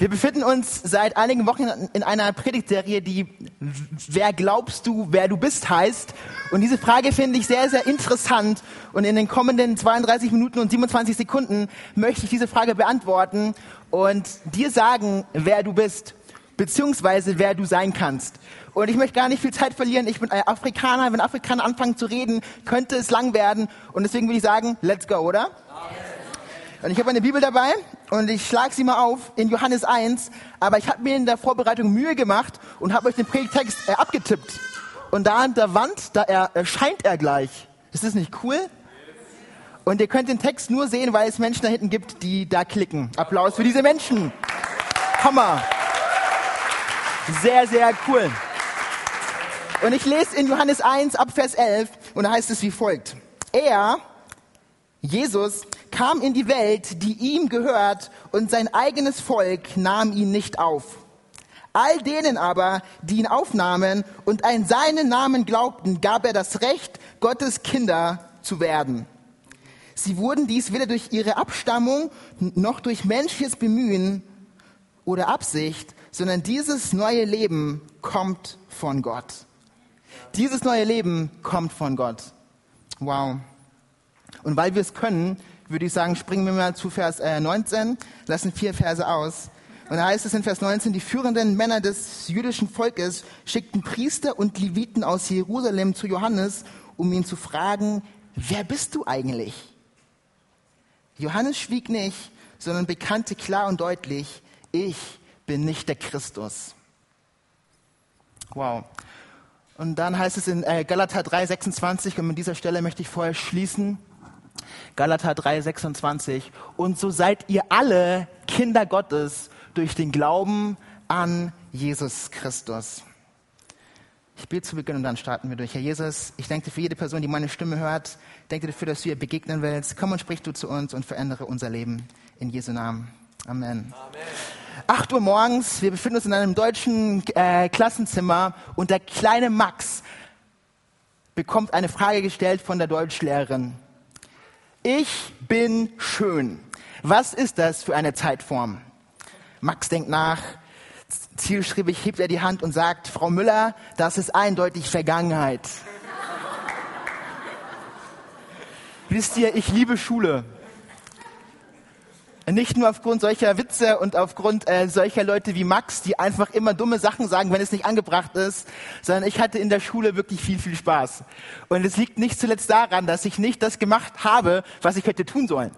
Wir befinden uns seit einigen Wochen in einer Predigtserie, die Wer glaubst du, wer du bist heißt. Und diese Frage finde ich sehr, sehr interessant. Und in den kommenden 32 Minuten und 27 Sekunden möchte ich diese Frage beantworten und dir sagen, wer du bist, beziehungsweise wer du sein kannst. Und ich möchte gar nicht viel Zeit verlieren. Ich bin Afrikaner. Wenn Afrikaner anfangen zu reden, könnte es lang werden. Und deswegen würde ich sagen, let's go, oder? Und ich habe eine Bibel dabei und ich schlage sie mal auf in Johannes 1, aber ich habe mir in der Vorbereitung Mühe gemacht und habe euch den Predigtext äh, abgetippt. Und da an der Wand, da erscheint er gleich. Ist das nicht cool? Und ihr könnt den Text nur sehen, weil es Menschen da hinten gibt, die da klicken. Applaus für diese Menschen. Hammer. Sehr, sehr cool. Und ich lese in Johannes 1 ab Vers 11 und da heißt es wie folgt. Er, Jesus, kam in die Welt, die ihm gehört, und sein eigenes Volk nahm ihn nicht auf. All denen aber, die ihn aufnahmen und an seinen Namen glaubten, gab er das Recht, Gottes Kinder zu werden. Sie wurden dies weder durch ihre Abstammung noch durch menschliches Bemühen oder Absicht, sondern dieses neue Leben kommt von Gott. Dieses neue Leben kommt von Gott. Wow. Und weil wir es können, würde ich sagen, springen wir mal zu Vers 19, äh, lassen vier Verse aus. Und da heißt es in Vers 19, die führenden Männer des jüdischen Volkes schickten Priester und Leviten aus Jerusalem zu Johannes, um ihn zu fragen, wer bist du eigentlich? Johannes schwieg nicht, sondern bekannte klar und deutlich, ich bin nicht der Christus. Wow. Und dann heißt es in äh, Galater 3, 26, und an dieser Stelle möchte ich vorher schließen, Galater 3, 26. Und so seid ihr alle Kinder Gottes durch den Glauben an Jesus Christus. Ich bete zu Beginn und dann starten wir durch. Herr Jesus, ich danke dir für jede Person, die meine Stimme hört. Ich danke dir dafür, dass du ihr begegnen willst. Komm und sprich du zu uns und verändere unser Leben. In Jesu Namen. Amen. Amen. 8 Uhr morgens, wir befinden uns in einem deutschen äh, Klassenzimmer und der kleine Max bekommt eine Frage gestellt von der Deutschlehrerin. Ich bin schön. Was ist das für eine Zeitform? Max denkt nach. Zielstrebig hebt er die Hand und sagt, Frau Müller, das ist eindeutig Vergangenheit. Wisst ihr, ich liebe Schule. Nicht nur aufgrund solcher Witze und aufgrund äh, solcher Leute wie Max, die einfach immer dumme Sachen sagen, wenn es nicht angebracht ist, sondern ich hatte in der Schule wirklich viel, viel Spaß. Und es liegt nicht zuletzt daran, dass ich nicht das gemacht habe, was ich hätte tun sollen.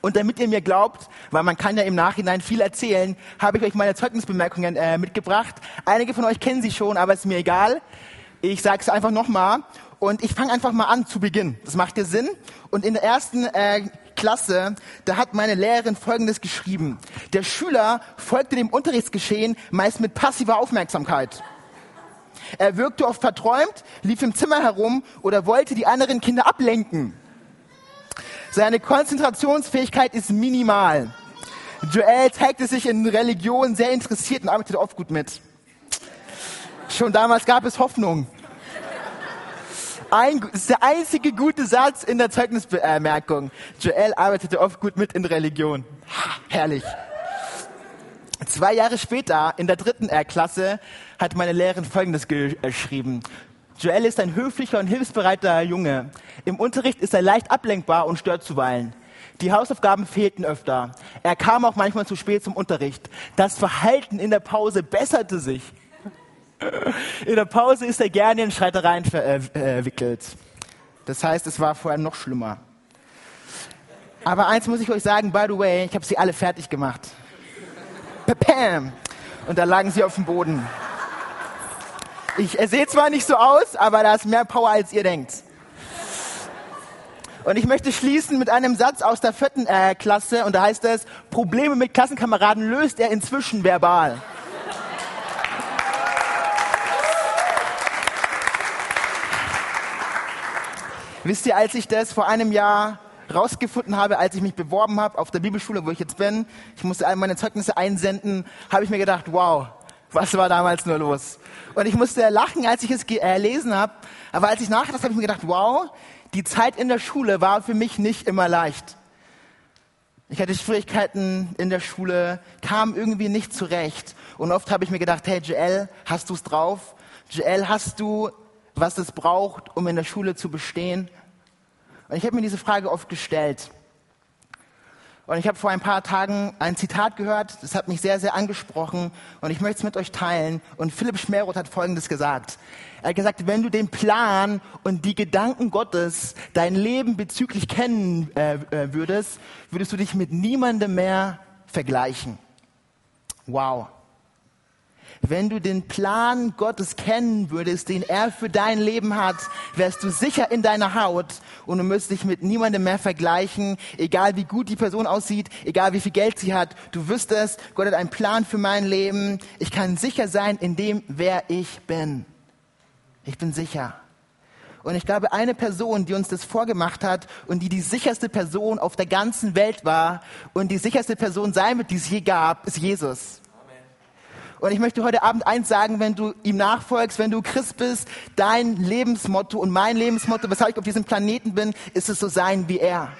Und damit ihr mir glaubt, weil man kann ja im Nachhinein viel erzählen, habe ich euch meine Zeugnisbemerkungen äh, mitgebracht. Einige von euch kennen sie schon, aber ist mir egal. Ich sage es einfach nochmal. Und ich fange einfach mal an zu Beginn. Das macht dir Sinn. Und in der ersten äh, Klasse, da hat meine Lehrerin Folgendes geschrieben. Der Schüler folgte dem Unterrichtsgeschehen meist mit passiver Aufmerksamkeit. Er wirkte oft verträumt, lief im Zimmer herum oder wollte die anderen Kinder ablenken. Seine Konzentrationsfähigkeit ist minimal. Joel zeigte sich in Religion sehr interessiert und arbeitete oft gut mit. Schon damals gab es Hoffnung. Ein, das ist der einzige gute Satz in der Zeugnisbemerkung. Joel arbeitete oft gut mit in Religion. Ha, herrlich. Zwei Jahre später, in der dritten R-Klasse, hat meine Lehrerin Folgendes geschrieben. Joel ist ein höflicher und hilfsbereiter Junge. Im Unterricht ist er leicht ablenkbar und stört zuweilen. Die Hausaufgaben fehlten öfter. Er kam auch manchmal zu spät zum Unterricht. Das Verhalten in der Pause besserte sich. In der Pause ist er gerne in Streitereien verwickelt. Das heißt, es war vorher noch schlimmer. Aber eins muss ich euch sagen, by the way, ich habe sie alle fertig gemacht. Pam! Und da lagen sie auf dem Boden. Ich sehe zwar nicht so aus, aber da ist mehr Power, als ihr denkt. Und ich möchte schließen mit einem Satz aus der vierten äh, Klasse und da heißt es, Probleme mit Klassenkameraden löst er inzwischen verbal. Wisst ihr, als ich das vor einem Jahr rausgefunden habe, als ich mich beworben habe auf der Bibelschule, wo ich jetzt bin, ich musste all meine Zeugnisse einsenden, habe ich mir gedacht, wow, was war damals nur los? Und ich musste lachen, als ich es gelesen äh, habe, aber als ich nachgedacht habe, habe ich mir gedacht, wow, die Zeit in der Schule war für mich nicht immer leicht. Ich hatte Schwierigkeiten in der Schule, kam irgendwie nicht zurecht. Und oft habe ich mir gedacht, hey Joel, hast du es drauf? Joel, hast du, was es braucht, um in der Schule zu bestehen? Und ich habe mir diese Frage oft gestellt. Und ich habe vor ein paar Tagen ein Zitat gehört, das hat mich sehr, sehr angesprochen und ich möchte es mit euch teilen. Und Philipp Schmeroth hat Folgendes gesagt. Er hat gesagt, wenn du den Plan und die Gedanken Gottes, dein Leben bezüglich kennen äh, äh würdest, würdest du dich mit niemandem mehr vergleichen. Wow. Wenn du den Plan Gottes kennen würdest, den er für dein Leben hat, wärst du sicher in deiner Haut und du müsstest dich mit niemandem mehr vergleichen, egal wie gut die Person aussieht, egal wie viel Geld sie hat. Du wüsstest, Gott hat einen Plan für mein Leben. Ich kann sicher sein in dem, wer ich bin. Ich bin sicher. Und ich glaube, eine Person, die uns das vorgemacht hat und die die sicherste Person auf der ganzen Welt war und die sicherste Person sein wird, die es je gab, ist Jesus. Und ich möchte heute Abend eins sagen, wenn du ihm nachfolgst, wenn du Christ bist, dein Lebensmotto und mein Lebensmotto, weshalb ich auf diesem Planeten bin, ist es so sein wie er.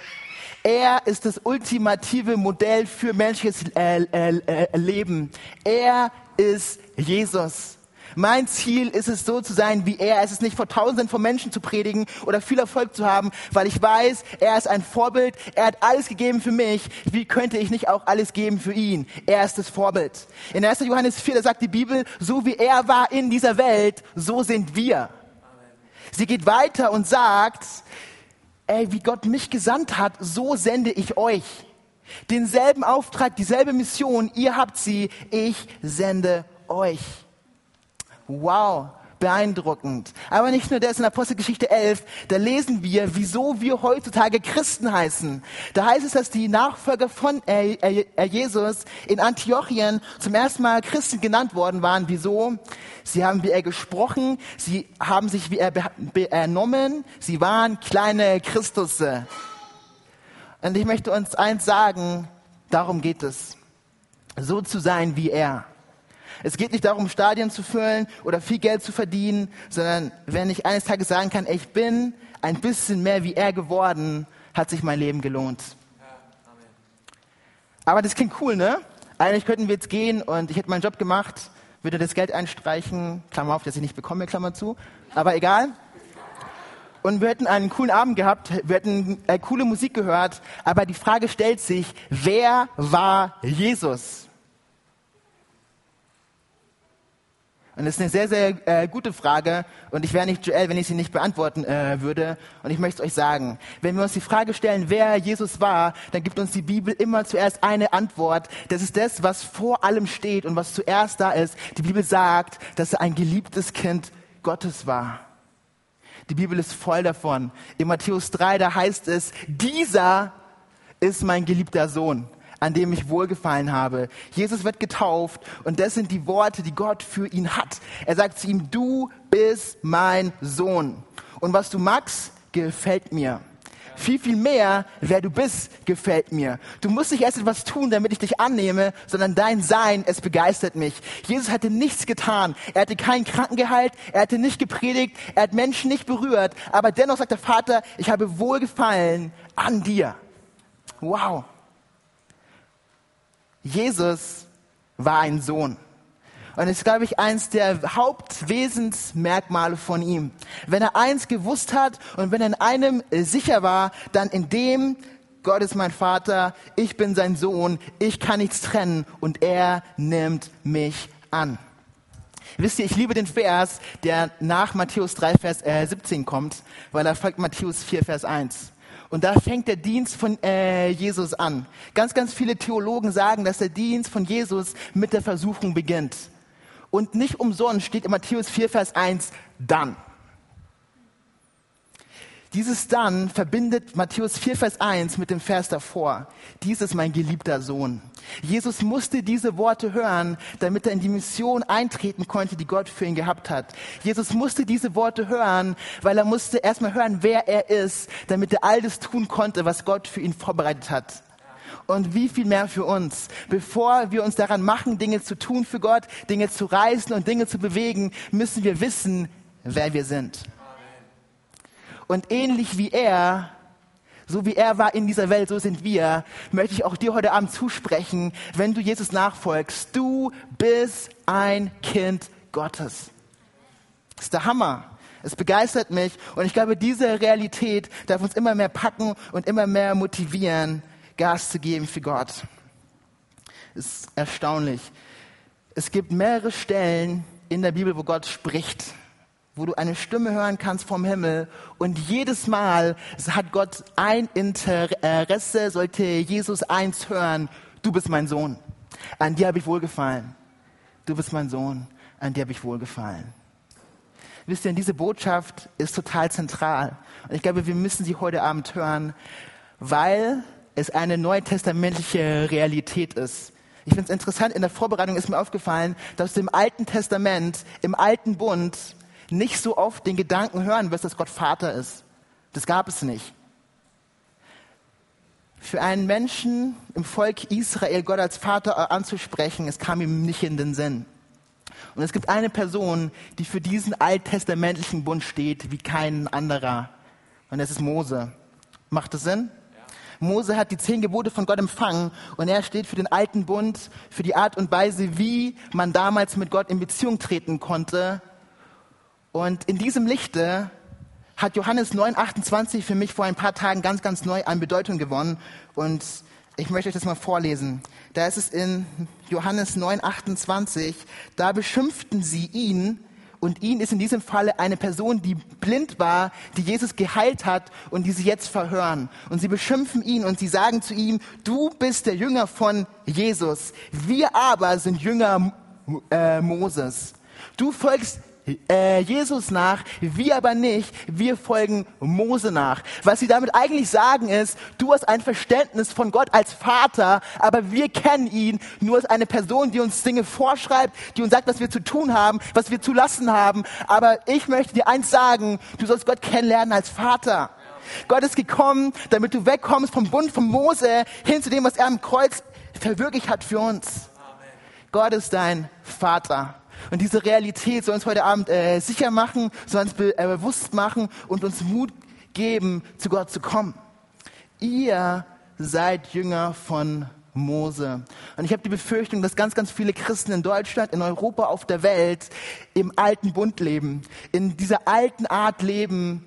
Er ist das ultimative Modell für menschliches äh, äh, äh, Leben. Er ist Jesus. Mein Ziel ist es, so zu sein wie er. Es ist nicht vor Tausenden von Menschen zu predigen oder viel Erfolg zu haben, weil ich weiß, er ist ein Vorbild. Er hat alles gegeben für mich. Wie könnte ich nicht auch alles geben für ihn? Er ist das Vorbild. In 1. Johannes 4, da sagt die Bibel, so wie er war in dieser Welt, so sind wir. Sie geht weiter und sagt, ey, wie Gott mich gesandt hat, so sende ich euch. Denselben Auftrag, dieselbe Mission, ihr habt sie, ich sende euch. Wow, beeindruckend. Aber nicht nur das, in Apostelgeschichte 11, da lesen wir, wieso wir heutzutage Christen heißen. Da heißt es, dass die Nachfolger von Jesus in Antiochien zum ersten Mal Christen genannt worden waren. Wieso? Sie haben wie er gesprochen, sie haben sich wie er benommen, sie waren kleine Christusse. Und ich möchte uns eins sagen, darum geht es. So zu sein wie er. Es geht nicht darum, Stadien zu füllen oder viel Geld zu verdienen, sondern wenn ich eines Tages sagen kann, ich bin ein bisschen mehr wie er geworden, hat sich mein Leben gelohnt. Aber das klingt cool, ne? Eigentlich könnten wir jetzt gehen und ich hätte meinen Job gemacht, würde das Geld einstreichen, Klammer auf, dass ich nicht bekomme, Klammer zu, aber egal. Und wir hätten einen coolen Abend gehabt, wir hätten äh, coole Musik gehört, aber die Frage stellt sich, wer war Jesus? Und das ist eine sehr, sehr äh, gute Frage. Und ich wäre nicht Joel, wenn ich sie nicht beantworten äh, würde. Und ich möchte es euch sagen. Wenn wir uns die Frage stellen, wer Jesus war, dann gibt uns die Bibel immer zuerst eine Antwort. Das ist das, was vor allem steht und was zuerst da ist. Die Bibel sagt, dass er ein geliebtes Kind Gottes war. Die Bibel ist voll davon. In Matthäus 3, da heißt es, dieser ist mein geliebter Sohn an dem ich wohlgefallen habe. Jesus wird getauft und das sind die Worte, die Gott für ihn hat. Er sagt zu ihm, du bist mein Sohn. Und was du magst, gefällt mir. Viel, viel mehr, wer du bist, gefällt mir. Du musst nicht erst etwas tun, damit ich dich annehme, sondern dein Sein, es begeistert mich. Jesus hatte nichts getan. Er hatte keinen Kranken geheilt, er hatte nicht gepredigt, er hat Menschen nicht berührt, aber dennoch sagt der Vater, ich habe Wohlgefallen an dir. Wow. Jesus war ein Sohn. Und das ist, glaube ich, eins der Hauptwesensmerkmale von ihm. Wenn er eins gewusst hat und wenn er in einem sicher war, dann in dem, Gott ist mein Vater, ich bin sein Sohn, ich kann nichts trennen und er nimmt mich an. Wisst ihr, ich liebe den Vers, der nach Matthäus 3, Vers äh, 17 kommt, weil er folgt Matthäus 4, Vers 1. Und da fängt der Dienst von äh, Jesus an. Ganz, ganz viele Theologen sagen, dass der Dienst von Jesus mit der Versuchung beginnt. Und nicht umsonst steht in Matthäus 4, Vers 1, dann. Dieses dann verbindet Matthäus 4, Vers 1 mit dem Vers davor. Dies ist mein geliebter Sohn. Jesus musste diese Worte hören, damit er in die Mission eintreten konnte, die Gott für ihn gehabt hat. Jesus musste diese Worte hören, weil er musste erstmal hören, wer er ist, damit er all das tun konnte, was Gott für ihn vorbereitet hat. Und wie viel mehr für uns. Bevor wir uns daran machen, Dinge zu tun für Gott, Dinge zu reißen und Dinge zu bewegen, müssen wir wissen, wer wir sind. Und ähnlich wie er, So wie er war in dieser Welt, so sind wir, möchte ich auch dir heute Abend zusprechen, wenn du Jesus nachfolgst. Du bist ein Kind Gottes. Das ist der Hammer. Es begeistert mich und ich glaube, diese Realität darf uns immer mehr packen und immer mehr motivieren, Gas zu geben für Gott. Es ist erstaunlich. Es gibt mehrere Stellen in der Bibel, wo Gott spricht, wo du eine Stimme hören kannst vom Himmel und jedes Mal hat Gott ein Interesse, sollte Jesus eins hören, du bist mein Sohn, an dir habe ich wohlgefallen. Du bist mein Sohn, an dir habe ich wohlgefallen. Wisst ihr, diese Botschaft ist total zentral. Und ich glaube, wir müssen sie heute Abend hören, weil es eine neutestamentliche Realität ist. Ich finde es interessant, in der Vorbereitung ist mir aufgefallen, dass im Alten Testament, im Alten Bund, nicht so oft den Gedanken hören wirst, dass Gott Vater ist. Das gab es nicht. Für einen Menschen im Volk Israel Gott als Vater anzusprechen, es kam ihm nicht in den Sinn. Und es gibt eine Person, die für diesen alttestamentlichen Bund steht wie kein anderer. Und das ist Mose. Macht das Sinn? Mose hat die zehn Gebote von Gott empfangen und er steht für den alten Bund, für die Art und Weise, wie man damals mit Gott in Beziehung treten konnte. Und in diesem Lichte hat Johannes 9,28 für mich vor ein paar Tagen ganz, ganz neu an Bedeutung gewonnen. Und ich möchte euch das mal vorlesen. Da ist es in Johannes 9,28. Da beschimpften sie ihn, und ihn ist in diesem Falle eine Person, die blind war, die Jesus geheilt hat und die sie jetzt verhören. Und sie beschimpfen ihn und sie sagen zu ihm, du bist der Jünger von Jesus. Wir aber sind Jünger äh, Moses. Du folgst äh, Jesus nach, wir aber nicht, wir folgen Mose nach. Was sie damit eigentlich sagen ist, du hast ein Verständnis von Gott als Vater, aber wir kennen ihn nur als eine Person, die uns Dinge vorschreibt, die uns sagt, was wir zu tun haben, was wir zu lassen haben. Aber ich möchte dir eins sagen, du sollst Gott kennenlernen als Vater. Gott ist gekommen, damit du wegkommst vom Bund von Mose hin zu dem, was er am Kreuz verwirklicht hat für uns. Gott ist dein Vater. Und diese Realität soll uns heute Abend äh, sicher machen, soll uns be äh, bewusst machen und uns Mut geben, zu Gott zu kommen. Ihr seid Jünger von Mose. Und ich habe die Befürchtung, dass ganz, ganz viele Christen in Deutschland, in Europa, auf der Welt im alten Bund leben, in dieser alten Art leben,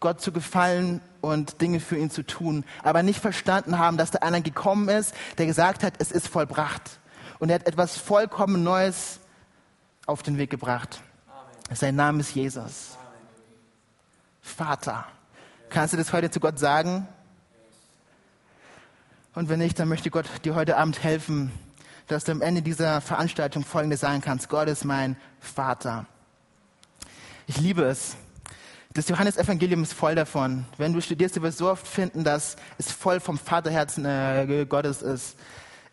Gott zu gefallen und Dinge für ihn zu tun, aber nicht verstanden haben, dass da einer gekommen ist, der gesagt hat, es ist vollbracht. Und er hat etwas vollkommen Neues auf den Weg gebracht. Amen. Sein Name ist Jesus. Amen. Vater. Kannst du das heute zu Gott sagen? Und wenn nicht, dann möchte Gott dir heute Abend helfen, dass du am Ende dieser Veranstaltung Folgendes sagen kannst. Gott ist mein Vater. Ich liebe es. Das Johannesevangelium ist voll davon. Wenn du studierst, wirst du so oft finden, dass es voll vom Vaterherzen äh, Gottes ist.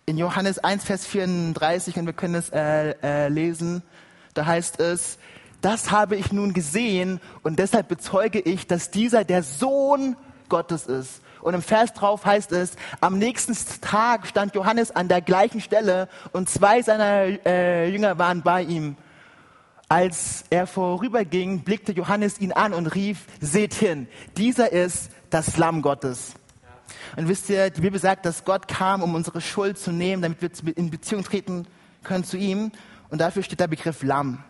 In Johannes 1, Vers 34, und wir können es äh, äh, lesen, da heißt es, das habe ich nun gesehen und deshalb bezeuge ich, dass dieser der Sohn Gottes ist. Und im Vers drauf heißt es, am nächsten Tag stand Johannes an der gleichen Stelle und zwei seiner äh, Jünger waren bei ihm. Als er vorüberging, blickte Johannes ihn an und rief, seht hin, dieser ist das Lamm Gottes. Und wisst ihr, die Bibel sagt, dass Gott kam, um unsere Schuld zu nehmen, damit wir in Beziehung treten können zu ihm. Und dafür steht der Begriff Lamm.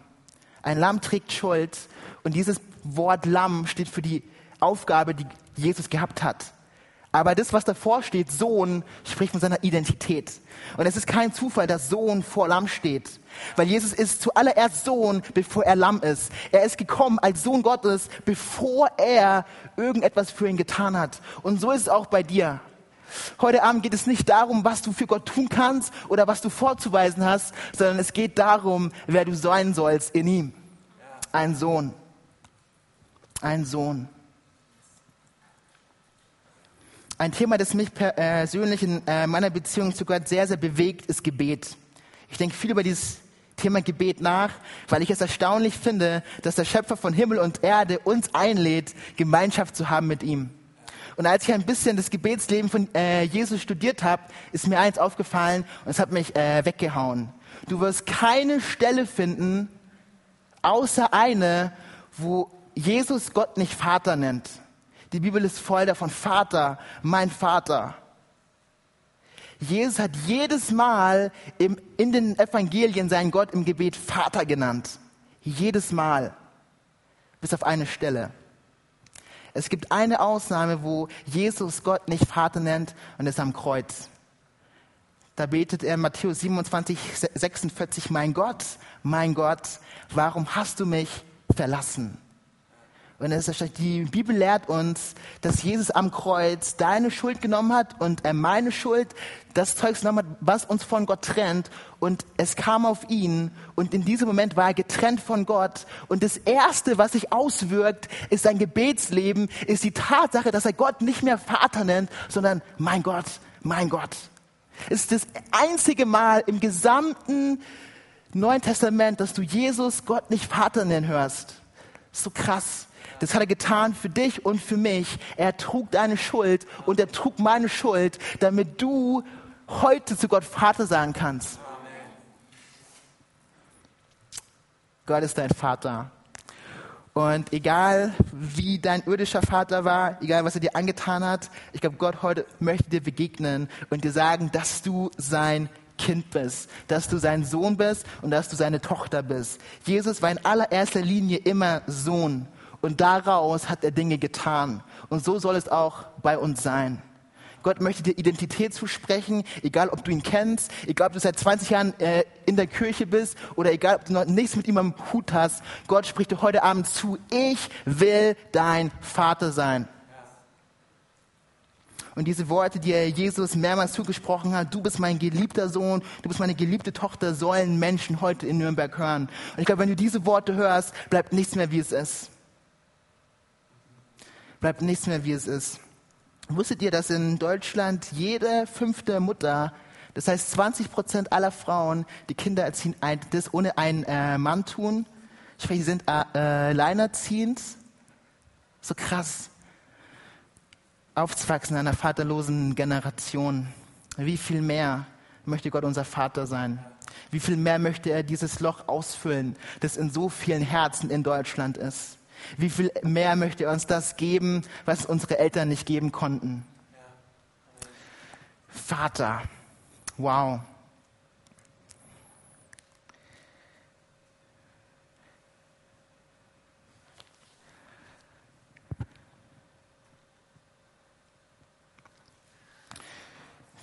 Ein Lamm trägt Schuld. Und dieses Wort Lamm steht für die Aufgabe, die Jesus gehabt hat. Aber das, was davor steht, Sohn, spricht von seiner Identität. Und es ist kein Zufall, dass Sohn vor Lamm steht. Weil Jesus ist zuallererst Sohn, bevor er Lamm ist. Er ist gekommen als Sohn Gottes, bevor er irgendetwas für ihn getan hat. Und so ist es auch bei dir. Heute Abend geht es nicht darum, was du für Gott tun kannst oder was du vorzuweisen hast, sondern es geht darum, wer du sein sollst in ihm. Ein Sohn. Ein Sohn. Ein Thema, das mich persönlich in äh, meiner Beziehung zu Gott sehr, sehr bewegt, ist Gebet. Ich denke viel über dieses Thema Gebet nach, weil ich es erstaunlich finde, dass der Schöpfer von Himmel und Erde uns einlädt, Gemeinschaft zu haben mit ihm. Und als ich ein bisschen das Gebetsleben von äh, Jesus studiert habe, ist mir eins aufgefallen und es hat mich äh, weggehauen. Du wirst keine Stelle finden, außer eine, wo Jesus Gott nicht Vater nennt. Die Bibel ist voll davon, Vater, mein Vater. Jesus hat jedes Mal im, in den Evangelien seinen Gott im Gebet Vater genannt. Jedes Mal. Bis auf eine Stelle. Es gibt eine Ausnahme, wo Jesus Gott nicht Vater nennt und ist am Kreuz. Da betet er in Matthäus 27, 46, mein Gott, mein Gott, warum hast du mich verlassen? Und ist, die Bibel lehrt uns, dass Jesus am Kreuz deine Schuld genommen hat und er meine Schuld, das Zeug genommen hat, was uns von Gott trennt. Und es kam auf ihn und in diesem Moment war er getrennt von Gott. Und das Erste, was sich auswirkt, ist sein Gebetsleben, ist die Tatsache, dass er Gott nicht mehr Vater nennt, sondern mein Gott, mein Gott. Es ist das einzige Mal im gesamten Neuen Testament, dass du Jesus Gott nicht Vater nennen hörst. So krass. Das hat er getan für dich und für mich. Er trug deine Schuld und er trug meine Schuld, damit du heute zu Gott Vater sagen kannst. Gott ist dein Vater. Und egal wie dein irdischer Vater war, egal was er dir angetan hat, ich glaube, Gott heute möchte dir begegnen und dir sagen, dass du sein Kind bist, dass du sein Sohn bist und dass du seine Tochter bist. Jesus war in allererster Linie immer Sohn. Und daraus hat er Dinge getan. Und so soll es auch bei uns sein. Gott möchte dir Identität zusprechen, egal ob du ihn kennst, egal ob du seit 20 Jahren äh, in der Kirche bist oder egal ob du noch nichts mit ihm am Hut hast. Gott spricht dir heute Abend zu, ich will dein Vater sein. Und diese Worte, die er Jesus mehrmals zugesprochen hat, du bist mein geliebter Sohn, du bist meine geliebte Tochter, sollen Menschen heute in Nürnberg hören. Und ich glaube, wenn du diese Worte hörst, bleibt nichts mehr, wie es ist bleibt nichts mehr, wie es ist. Wusstet ihr, dass in Deutschland jede fünfte Mutter, das heißt 20 Prozent aller Frauen, die Kinder erziehen, das ohne einen äh, Mann tun? Sprich, sie sind äh, alleinerziehend. So krass. Aufzuwachsen in einer vaterlosen Generation. Wie viel mehr möchte Gott unser Vater sein? Wie viel mehr möchte er dieses Loch ausfüllen, das in so vielen Herzen in Deutschland ist? Wie viel mehr möchte er uns das geben, was unsere Eltern nicht geben konnten? Vater. Wow.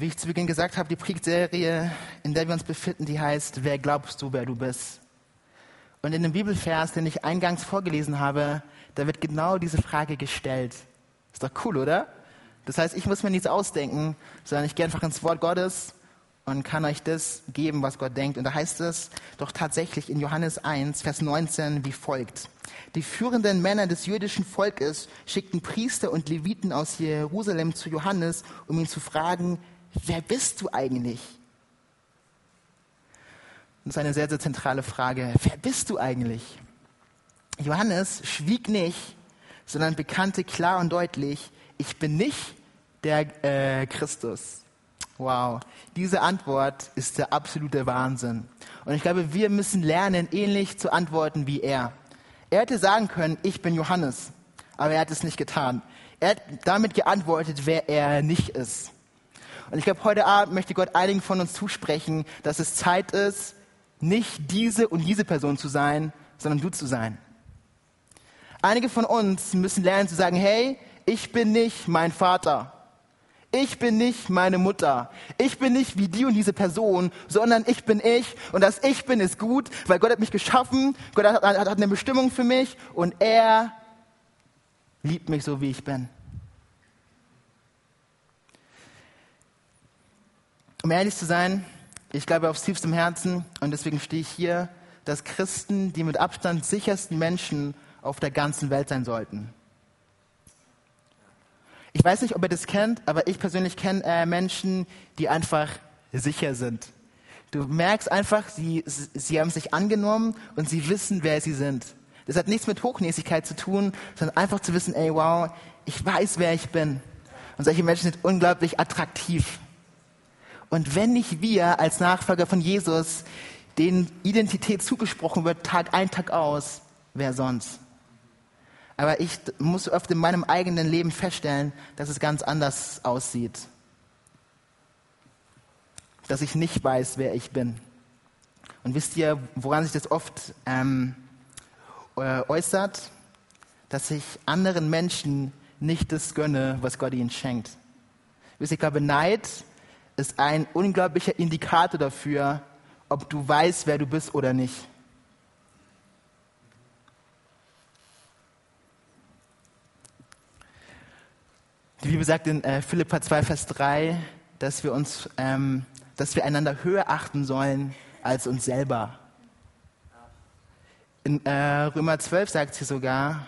Wie ich zu Beginn gesagt habe, die Predigtserie, in der wir uns befinden, die heißt, wer glaubst du, wer du bist? Und in dem Bibelvers, den ich eingangs vorgelesen habe, da wird genau diese Frage gestellt. Ist doch cool, oder? Das heißt, ich muss mir nichts ausdenken, sondern ich gehe einfach ins Wort Gottes und kann euch das geben, was Gott denkt. Und da heißt es doch tatsächlich in Johannes 1, Vers 19 wie folgt. Die führenden Männer des jüdischen Volkes schickten Priester und Leviten aus Jerusalem zu Johannes, um ihn zu fragen, wer bist du eigentlich? Ist eine sehr, sehr zentrale Frage. Wer bist du eigentlich? Johannes schwieg nicht, sondern bekannte klar und deutlich, ich bin nicht der äh, Christus. Wow, diese Antwort ist der absolute Wahnsinn. Und ich glaube, wir müssen lernen, ähnlich zu antworten wie er. Er hätte sagen können, ich bin Johannes, aber er hat es nicht getan. Er hat damit geantwortet, wer er nicht ist. Und ich glaube, heute Abend möchte Gott einigen von uns zusprechen, dass es Zeit ist, nicht diese und diese Person zu sein, sondern du zu sein. Einige von uns müssen lernen zu sagen, hey, ich bin nicht mein Vater. Ich bin nicht meine Mutter. Ich bin nicht wie die und diese Person, sondern ich bin ich. Und das Ich bin ist gut, weil Gott hat mich geschaffen. Gott hat, hat, hat eine Bestimmung für mich und er liebt mich so, wie ich bin. Um ehrlich zu sein, ich glaube aufs tiefstem Herzen, und deswegen stehe ich hier, dass Christen die mit Abstand sichersten Menschen auf der ganzen Welt sein sollten. Ich weiß nicht, ob ihr das kennt, aber ich persönlich kenne äh, Menschen, die einfach sicher sind. Du merkst einfach, sie, sie haben sich angenommen und sie wissen, wer sie sind. Das hat nichts mit Hochnäsigkeit zu tun, sondern einfach zu wissen, ey, wow, ich weiß, wer ich bin. Und solche Menschen sind unglaublich attraktiv. Und wenn nicht wir als Nachfolger von Jesus, denen Identität zugesprochen wird, Tag ein, Tag aus, wer sonst? Aber ich muss oft in meinem eigenen Leben feststellen, dass es ganz anders aussieht. Dass ich nicht weiß, wer ich bin. Und wisst ihr, woran sich das oft ähm, äh, äußert? Dass ich anderen Menschen nicht das gönne, was Gott ihnen schenkt. Wisst ihr, ich glaube, Neid ist ein unglaublicher Indikator dafür, ob du weißt, wer du bist oder nicht. Die Bibel sagt in äh, Philippa 2, Vers 3, dass wir uns, ähm, dass wir einander höher achten sollen als uns selber. In äh, Römer 12 sagt sie sogar,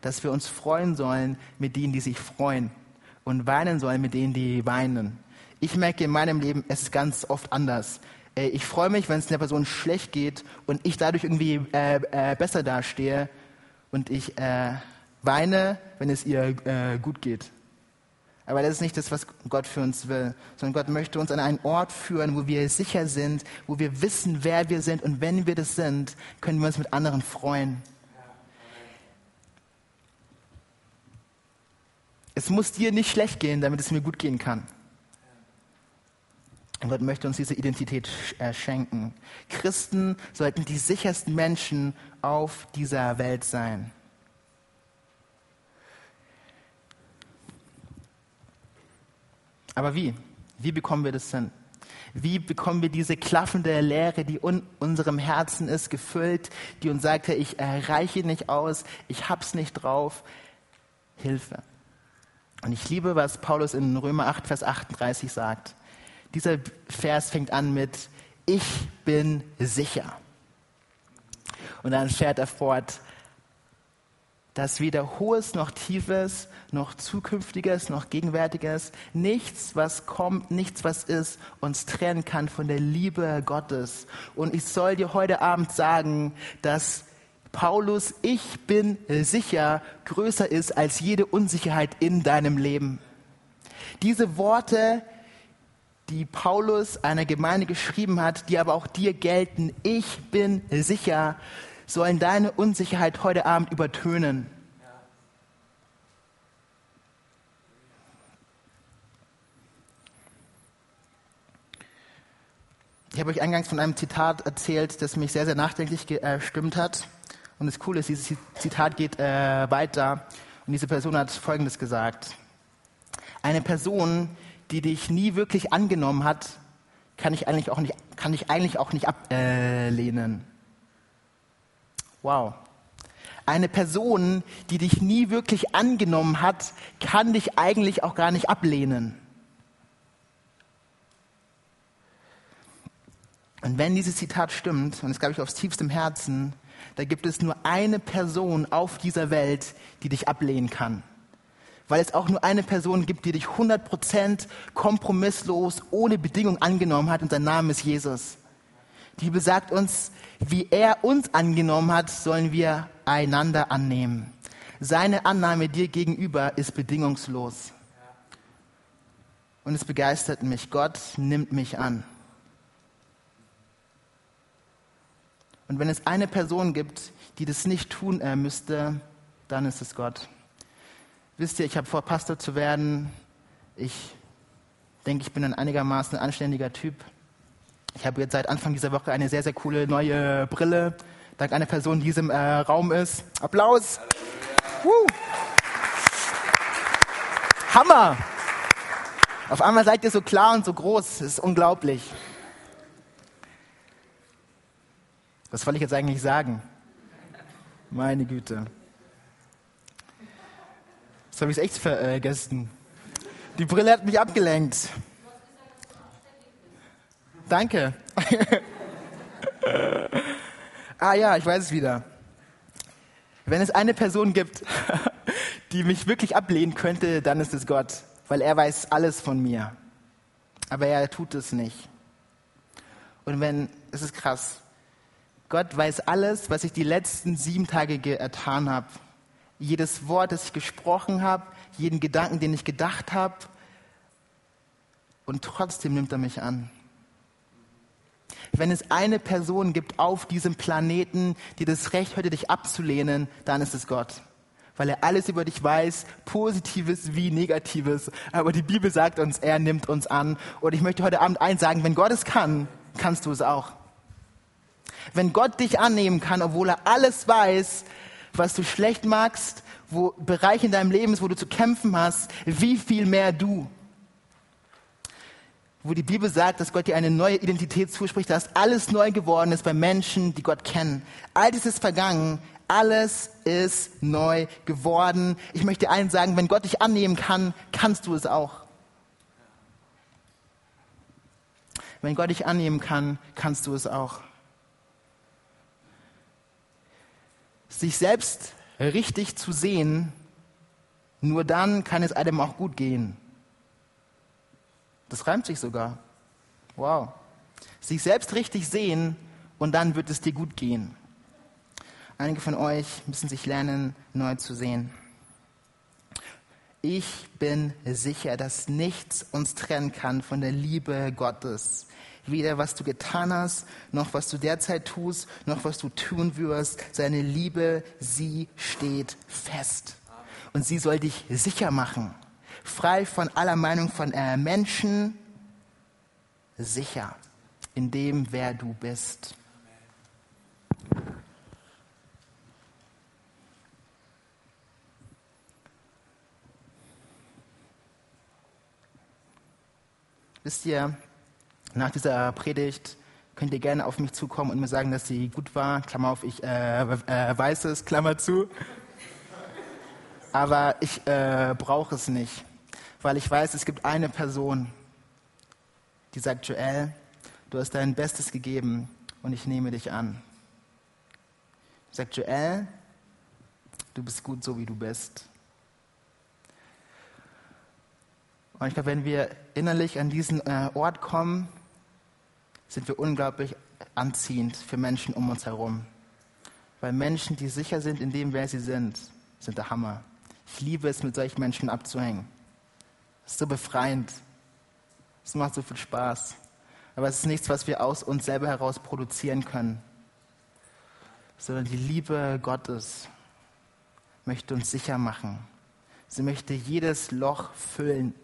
dass wir uns freuen sollen mit denen, die sich freuen und weinen sollen mit denen, die weinen. Ich merke in meinem Leben, es ist ganz oft anders. Äh, ich freue mich, wenn es einer Person schlecht geht und ich dadurch irgendwie äh, äh, besser dastehe und ich äh, weine, wenn es ihr äh, gut geht. Aber das ist nicht das, was Gott für uns will, sondern Gott möchte uns an einen Ort führen, wo wir sicher sind, wo wir wissen, wer wir sind. Und wenn wir das sind, können wir uns mit anderen freuen. Es muss dir nicht schlecht gehen, damit es mir gut gehen kann. Und Gott möchte uns diese Identität äh, schenken. Christen sollten die sichersten Menschen auf dieser Welt sein. Aber wie? Wie bekommen wir das hin? Wie bekommen wir diese klaffende Leere, die in unserem Herzen ist, gefüllt, die uns sagt, hey, ich erreiche nicht aus, ich hab's nicht drauf. Hilfe. Und ich liebe, was Paulus in Römer 8, Vers 38 sagt. Dieser Vers fängt an mit, ich bin sicher. Und dann fährt er fort, dass weder Hohes noch Tiefes, noch Zukünftiges, noch Gegenwärtiges, nichts, was kommt, nichts, was ist, uns trennen kann von der Liebe Gottes. Und ich soll dir heute Abend sagen, dass Paulus, ich bin sicher, größer ist als jede Unsicherheit in deinem Leben. Diese Worte, die Paulus einer Gemeinde geschrieben hat, die aber auch dir gelten, ich bin sicher, sollen deine Unsicherheit heute Abend übertönen. Ich habe euch eingangs von einem Zitat erzählt, das mich sehr, sehr nachdenklich gestimmt hat. Und das Coole ist, dieses Zitat geht äh, weiter. Und diese Person hat Folgendes gesagt. Eine Person, die dich nie wirklich angenommen hat, kann ich eigentlich auch nicht, kann ich eigentlich auch nicht ablehnen. Wow. Eine Person, die dich nie wirklich angenommen hat, kann dich eigentlich auch gar nicht ablehnen. Und wenn dieses Zitat stimmt, und das glaube ich aufs tiefstem Herzen, da gibt es nur eine Person auf dieser Welt, die dich ablehnen kann. Weil es auch nur eine Person gibt, die dich 100% kompromisslos, ohne Bedingung angenommen hat und sein Name ist Jesus. Die besagt uns, wie er uns angenommen hat, sollen wir einander annehmen. Seine Annahme dir gegenüber ist bedingungslos. Und es begeistert mich. Gott nimmt mich an. Und wenn es eine Person gibt, die das nicht tun müsste, dann ist es Gott. Wisst ihr, ich habe vor, Pastor zu werden. Ich denke, ich bin ein einigermaßen anständiger Typ. Ich habe jetzt seit Anfang dieser Woche eine sehr, sehr coole neue Brille, dank einer Person, die in diesem äh, Raum ist. Applaus! Hammer! Auf einmal seid ihr so klar und so groß. Das ist unglaublich. Was soll ich jetzt eigentlich sagen? Meine Güte. Das habe ich echt vergessen. Die Brille hat mich abgelenkt. Danke. ah ja, ich weiß es wieder. Wenn es eine Person gibt, die mich wirklich ablehnen könnte, dann ist es Gott, weil er weiß alles von mir. Aber er tut es nicht. Und wenn, es ist krass, Gott weiß alles, was ich die letzten sieben Tage getan habe. Jedes Wort, das ich gesprochen habe, jeden Gedanken, den ich gedacht habe. Und trotzdem nimmt er mich an. Wenn es eine Person gibt auf diesem Planeten, die das Recht hätte, dich abzulehnen, dann ist es Gott. weil er alles über dich weiß, positives wie negatives. Aber die Bibel sagt uns, er nimmt uns an. Und ich möchte heute Abend eins sagen, wenn Gott es kann, kannst du es auch. Wenn Gott dich annehmen kann, obwohl er alles weiß, was du schlecht magst, wo Bereich in deinem Leben ist, wo du zu kämpfen hast, wie viel mehr du. Wo die Bibel sagt, dass Gott dir eine neue Identität zuspricht, dass alles neu geworden ist bei Menschen, die Gott kennen. All das ist vergangen, alles ist neu geworden. Ich möchte eins sagen, wenn Gott dich annehmen kann, kannst du es auch. Wenn Gott dich annehmen kann, kannst du es auch. Sich selbst richtig zu sehen, nur dann kann es einem auch gut gehen. Das reimt sich sogar. Wow. Sich selbst richtig sehen und dann wird es dir gut gehen. Einige von euch müssen sich lernen, neu zu sehen. Ich bin sicher, dass nichts uns trennen kann von der Liebe Gottes. Weder was du getan hast, noch was du derzeit tust, noch was du tun wirst. Seine Liebe, sie steht fest. Und sie soll dich sicher machen. Frei von aller Meinung von äh, Menschen. Sicher in dem, wer du bist. Wisst ihr, nach dieser Predigt könnt ihr gerne auf mich zukommen und mir sagen, dass sie gut war. Klammer auf, ich äh, äh, weiß es, Klammer zu. Aber ich äh, brauche es nicht, weil ich weiß, es gibt eine Person, die sagt, Joel, du hast dein Bestes gegeben und ich nehme dich an. Sagt Joel, du bist gut so, wie du bist. Und ich glaube, wenn wir innerlich an diesen äh, Ort kommen, sind wir unglaublich anziehend für Menschen um uns herum. Weil Menschen, die sicher sind in dem, wer sie sind, sind der Hammer. Ich liebe es, mit solchen Menschen abzuhängen. Es ist so befreiend. Es macht so viel Spaß. Aber es ist nichts, was wir aus uns selber heraus produzieren können. Sondern die Liebe Gottes möchte uns sicher machen. Sie möchte jedes Loch füllen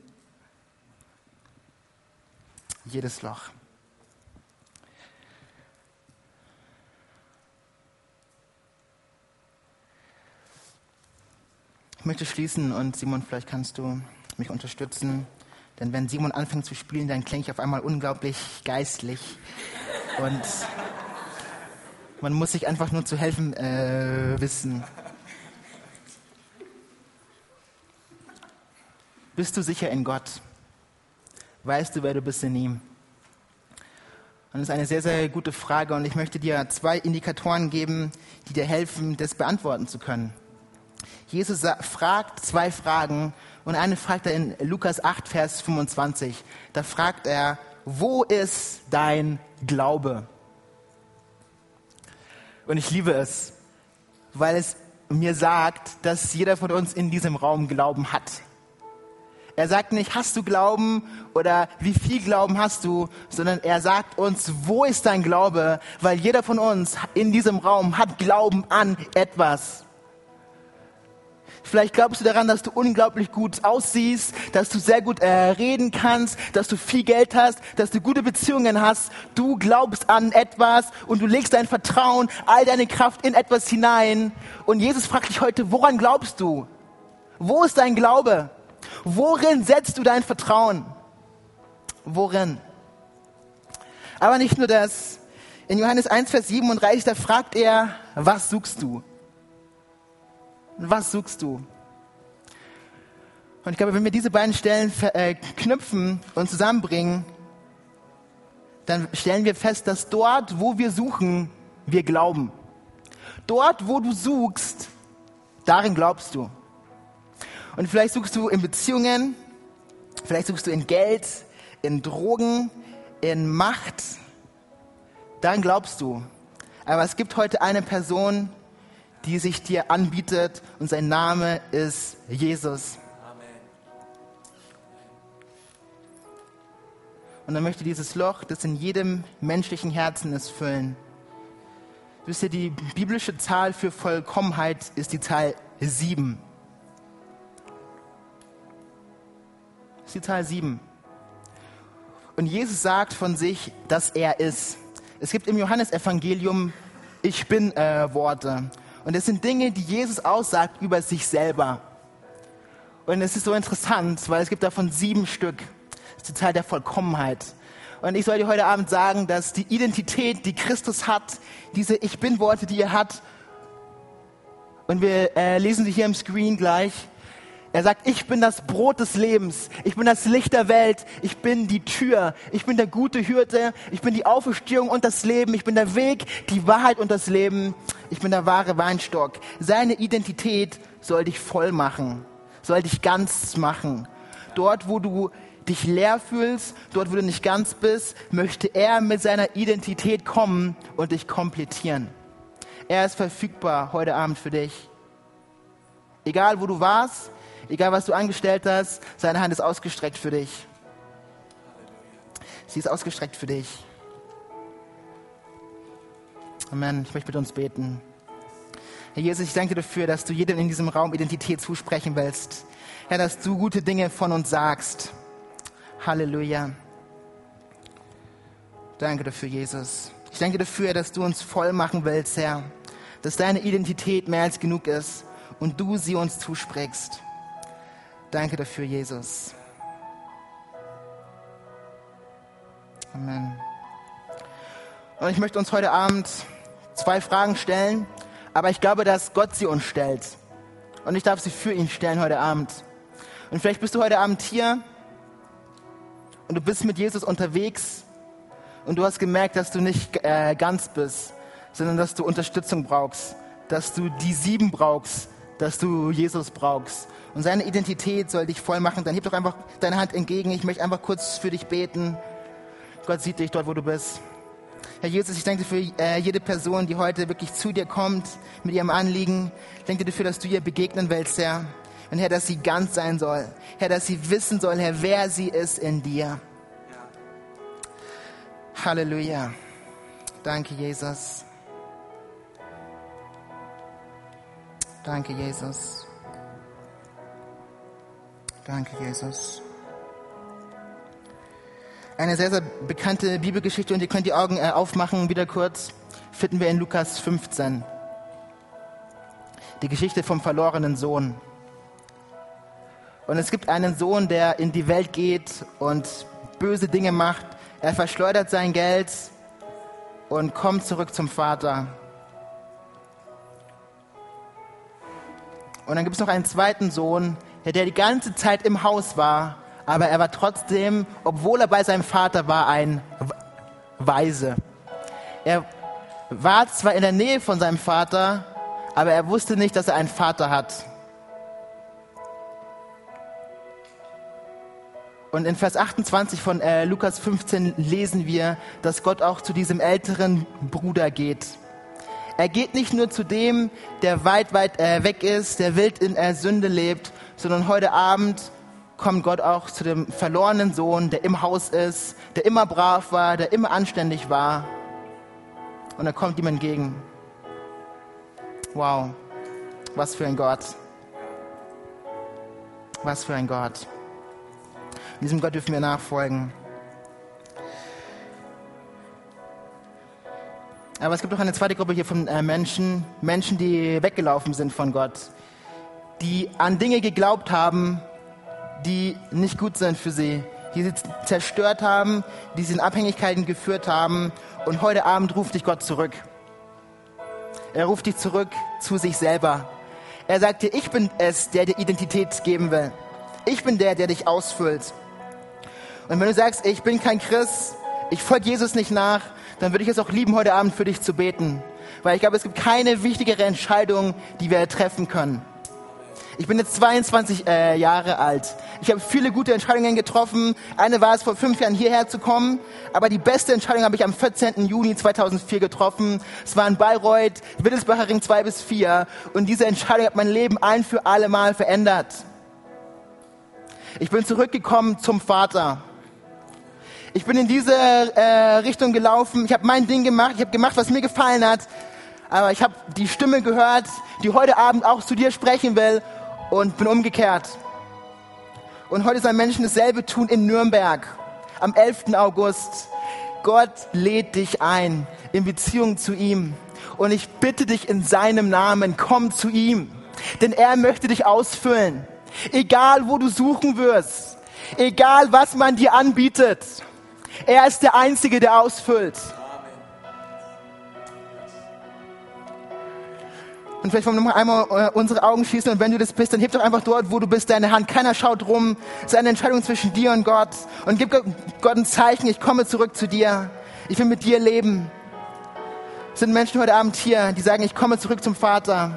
jedes Loch. Ich möchte schließen und Simon, vielleicht kannst du mich unterstützen. Denn wenn Simon anfängt zu spielen, dann klinge ich auf einmal unglaublich geistlich. Und man muss sich einfach nur zu helfen äh, wissen. Bist du sicher in Gott? Weißt du, wer du bist in ihm? Und das ist eine sehr, sehr gute Frage und ich möchte dir zwei Indikatoren geben, die dir helfen, das beantworten zu können. Jesus fragt zwei Fragen und eine fragt er in Lukas 8, Vers 25. Da fragt er, wo ist dein Glaube? Und ich liebe es, weil es mir sagt, dass jeder von uns in diesem Raum Glauben hat. Er sagt nicht, hast du Glauben oder wie viel Glauben hast du, sondern er sagt uns, wo ist dein Glaube? Weil jeder von uns in diesem Raum hat Glauben an etwas. Vielleicht glaubst du daran, dass du unglaublich gut aussiehst, dass du sehr gut äh, reden kannst, dass du viel Geld hast, dass du gute Beziehungen hast. Du glaubst an etwas und du legst dein Vertrauen, all deine Kraft in etwas hinein. Und Jesus fragt dich heute, woran glaubst du? Wo ist dein Glaube? Worin setzt du dein Vertrauen? Worin? Aber nicht nur das. In Johannes 1, Vers 37, da fragt er, was suchst du? Was suchst du? Und ich glaube, wenn wir diese beiden Stellen äh, knüpfen und zusammenbringen, dann stellen wir fest, dass dort, wo wir suchen, wir glauben. Dort, wo du suchst, darin glaubst du. Und vielleicht suchst du in Beziehungen, vielleicht suchst du in Geld, in Drogen, in Macht. Daran glaubst du. Aber es gibt heute eine Person, die sich dir anbietet und sein Name ist Jesus. Und er möchte dieses Loch, das in jedem menschlichen Herzen ist, füllen. Wisst ihr, die biblische Zahl für Vollkommenheit ist die Zahl 7. Das ist die Zahl 7. Und Jesus sagt von sich, dass er ist. Es gibt im Johannesevangelium Ich bin äh, Worte. Und das sind Dinge, die Jesus aussagt über sich selber. Und es ist so interessant, weil es gibt davon sieben Stück. Das ist die Zahl der Vollkommenheit. Und ich soll dir heute Abend sagen, dass die Identität, die Christus hat, diese Ich bin-Worte, die er hat, und wir äh, lesen sie hier im Screen gleich. Er sagt, ich bin das Brot des Lebens, ich bin das Licht der Welt, ich bin die Tür, ich bin der gute Hürde, ich bin die Auferstehung und das Leben, ich bin der Weg, die Wahrheit und das Leben, ich bin der wahre Weinstock. Seine Identität soll dich voll machen, soll dich ganz machen. Dort, wo du dich leer fühlst, dort, wo du nicht ganz bist, möchte er mit seiner Identität kommen und dich komplettieren. Er ist verfügbar heute Abend für dich. Egal, wo du warst, egal, was du angestellt hast, seine Hand ist ausgestreckt für dich. Sie ist ausgestreckt für dich. Amen. Ich möchte mit uns beten. Herr Jesus, ich danke dafür, dass du jedem in diesem Raum Identität zusprechen willst. Herr, dass du gute Dinge von uns sagst. Halleluja. Danke dafür, Jesus. Ich danke dafür, dass du uns voll machen willst, Herr. Dass deine Identität mehr als genug ist und du sie uns zusprichst. Danke dafür, Jesus. Amen. Und ich möchte uns heute Abend zwei Fragen stellen, aber ich glaube, dass Gott sie uns stellt. Und ich darf sie für ihn stellen heute Abend. Und vielleicht bist du heute Abend hier und du bist mit Jesus unterwegs und du hast gemerkt, dass du nicht äh, ganz bist, sondern dass du Unterstützung brauchst, dass du die sieben brauchst, dass du Jesus brauchst. Und seine Identität soll dich voll machen. Dann heb doch einfach deine Hand entgegen. Ich möchte einfach kurz für dich beten. Gott sieht dich dort, wo du bist. Herr Jesus, ich danke dir für äh, jede Person, die heute wirklich zu dir kommt mit ihrem Anliegen. Ich danke dir dafür, dass du ihr begegnen willst, Herr. Und Herr, dass sie ganz sein soll. Herr, dass sie wissen soll, Herr, wer sie ist in dir. Halleluja. Danke, Jesus. Danke, Jesus. Danke, Jesus. Eine sehr, sehr bekannte Bibelgeschichte und ihr könnt die Augen äh, aufmachen, wieder kurz, finden wir in Lukas 15. Die Geschichte vom verlorenen Sohn. Und es gibt einen Sohn, der in die Welt geht und böse Dinge macht. Er verschleudert sein Geld und kommt zurück zum Vater. Und dann gibt es noch einen zweiten Sohn, der die ganze Zeit im Haus war, aber er war trotzdem, obwohl er bei seinem Vater war, ein Weise. Er war zwar in der Nähe von seinem Vater, aber er wusste nicht, dass er einen Vater hat. Und in Vers 28 von äh, Lukas 15 lesen wir, dass Gott auch zu diesem älteren Bruder geht. Er geht nicht nur zu dem, der weit, weit äh, weg ist, der wild in äh, Sünde lebt, sondern heute Abend kommt Gott auch zu dem verlorenen Sohn, der im Haus ist, der immer brav war, der immer anständig war. Und er kommt ihm entgegen. Wow, was für ein Gott. Was für ein Gott. Diesem Gott dürfen wir nachfolgen. Aber es gibt auch eine zweite Gruppe hier von äh, Menschen, Menschen, die weggelaufen sind von Gott, die an Dinge geglaubt haben, die nicht gut sind für sie, die sie zerstört haben, die sie in Abhängigkeiten geführt haben. Und heute Abend ruft dich Gott zurück. Er ruft dich zurück zu sich selber. Er sagt dir, ich bin es, der dir Identität geben will. Ich bin der, der dich ausfüllt. Und wenn du sagst, ich bin kein Christ, ich folge Jesus nicht nach, dann würde ich es auch lieben, heute Abend für dich zu beten. Weil ich glaube, es gibt keine wichtigere Entscheidung, die wir treffen können. Ich bin jetzt 22 äh, Jahre alt. Ich habe viele gute Entscheidungen getroffen. Eine war es, vor fünf Jahren hierher zu kommen. Aber die beste Entscheidung habe ich am 14. Juni 2004 getroffen. Es war in Bayreuth, Wittelsbacher Ring 2 bis 4. Und diese Entscheidung hat mein Leben ein für alle Mal verändert. Ich bin zurückgekommen zum Vater. Ich bin in diese äh, Richtung gelaufen. Ich habe mein Ding gemacht. Ich habe gemacht, was mir gefallen hat. aber ich habe die Stimme gehört, die heute Abend auch zu dir sprechen will und bin umgekehrt. Und heute sollen Menschen dasselbe tun in Nürnberg am 11. August. Gott lädt dich ein in Beziehung zu ihm. Und ich bitte dich in seinem Namen, komm zu ihm. Denn er möchte dich ausfüllen. Egal wo du suchen wirst. Egal was man dir anbietet. Er ist der Einzige, der ausfüllt. Und vielleicht wollen wir noch einmal äh, unsere Augen schließen und wenn du das bist, dann heb doch einfach dort, wo du bist, deine Hand. Keiner schaut rum. Es ist eine Entscheidung zwischen dir und Gott. Und gib Gott ein Zeichen, ich komme zurück zu dir. Ich will mit dir leben. Es sind Menschen heute Abend hier, die sagen, ich komme zurück zum Vater.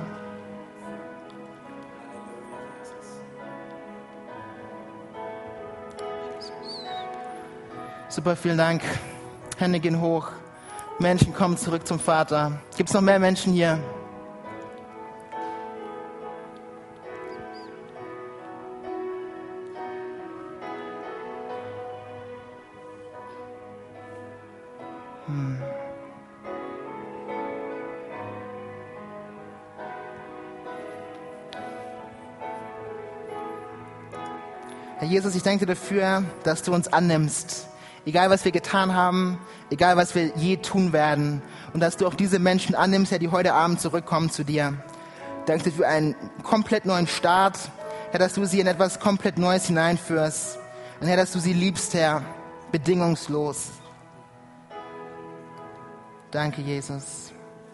Super, vielen Dank. Hände gehen hoch. Menschen kommen zurück zum Vater. Gibt es noch mehr Menschen hier? Herr Jesus, ich danke dir dafür, dass du uns annimmst. Egal, was wir getan haben, egal, was wir je tun werden. Und dass du auch diese Menschen annimmst, Herr, die heute Abend zurückkommen zu dir. Danke für einen komplett neuen Start. Herr, dass du sie in etwas komplett Neues hineinführst. Und Herr, dass du sie liebst, Herr, bedingungslos. Danke, Jesus.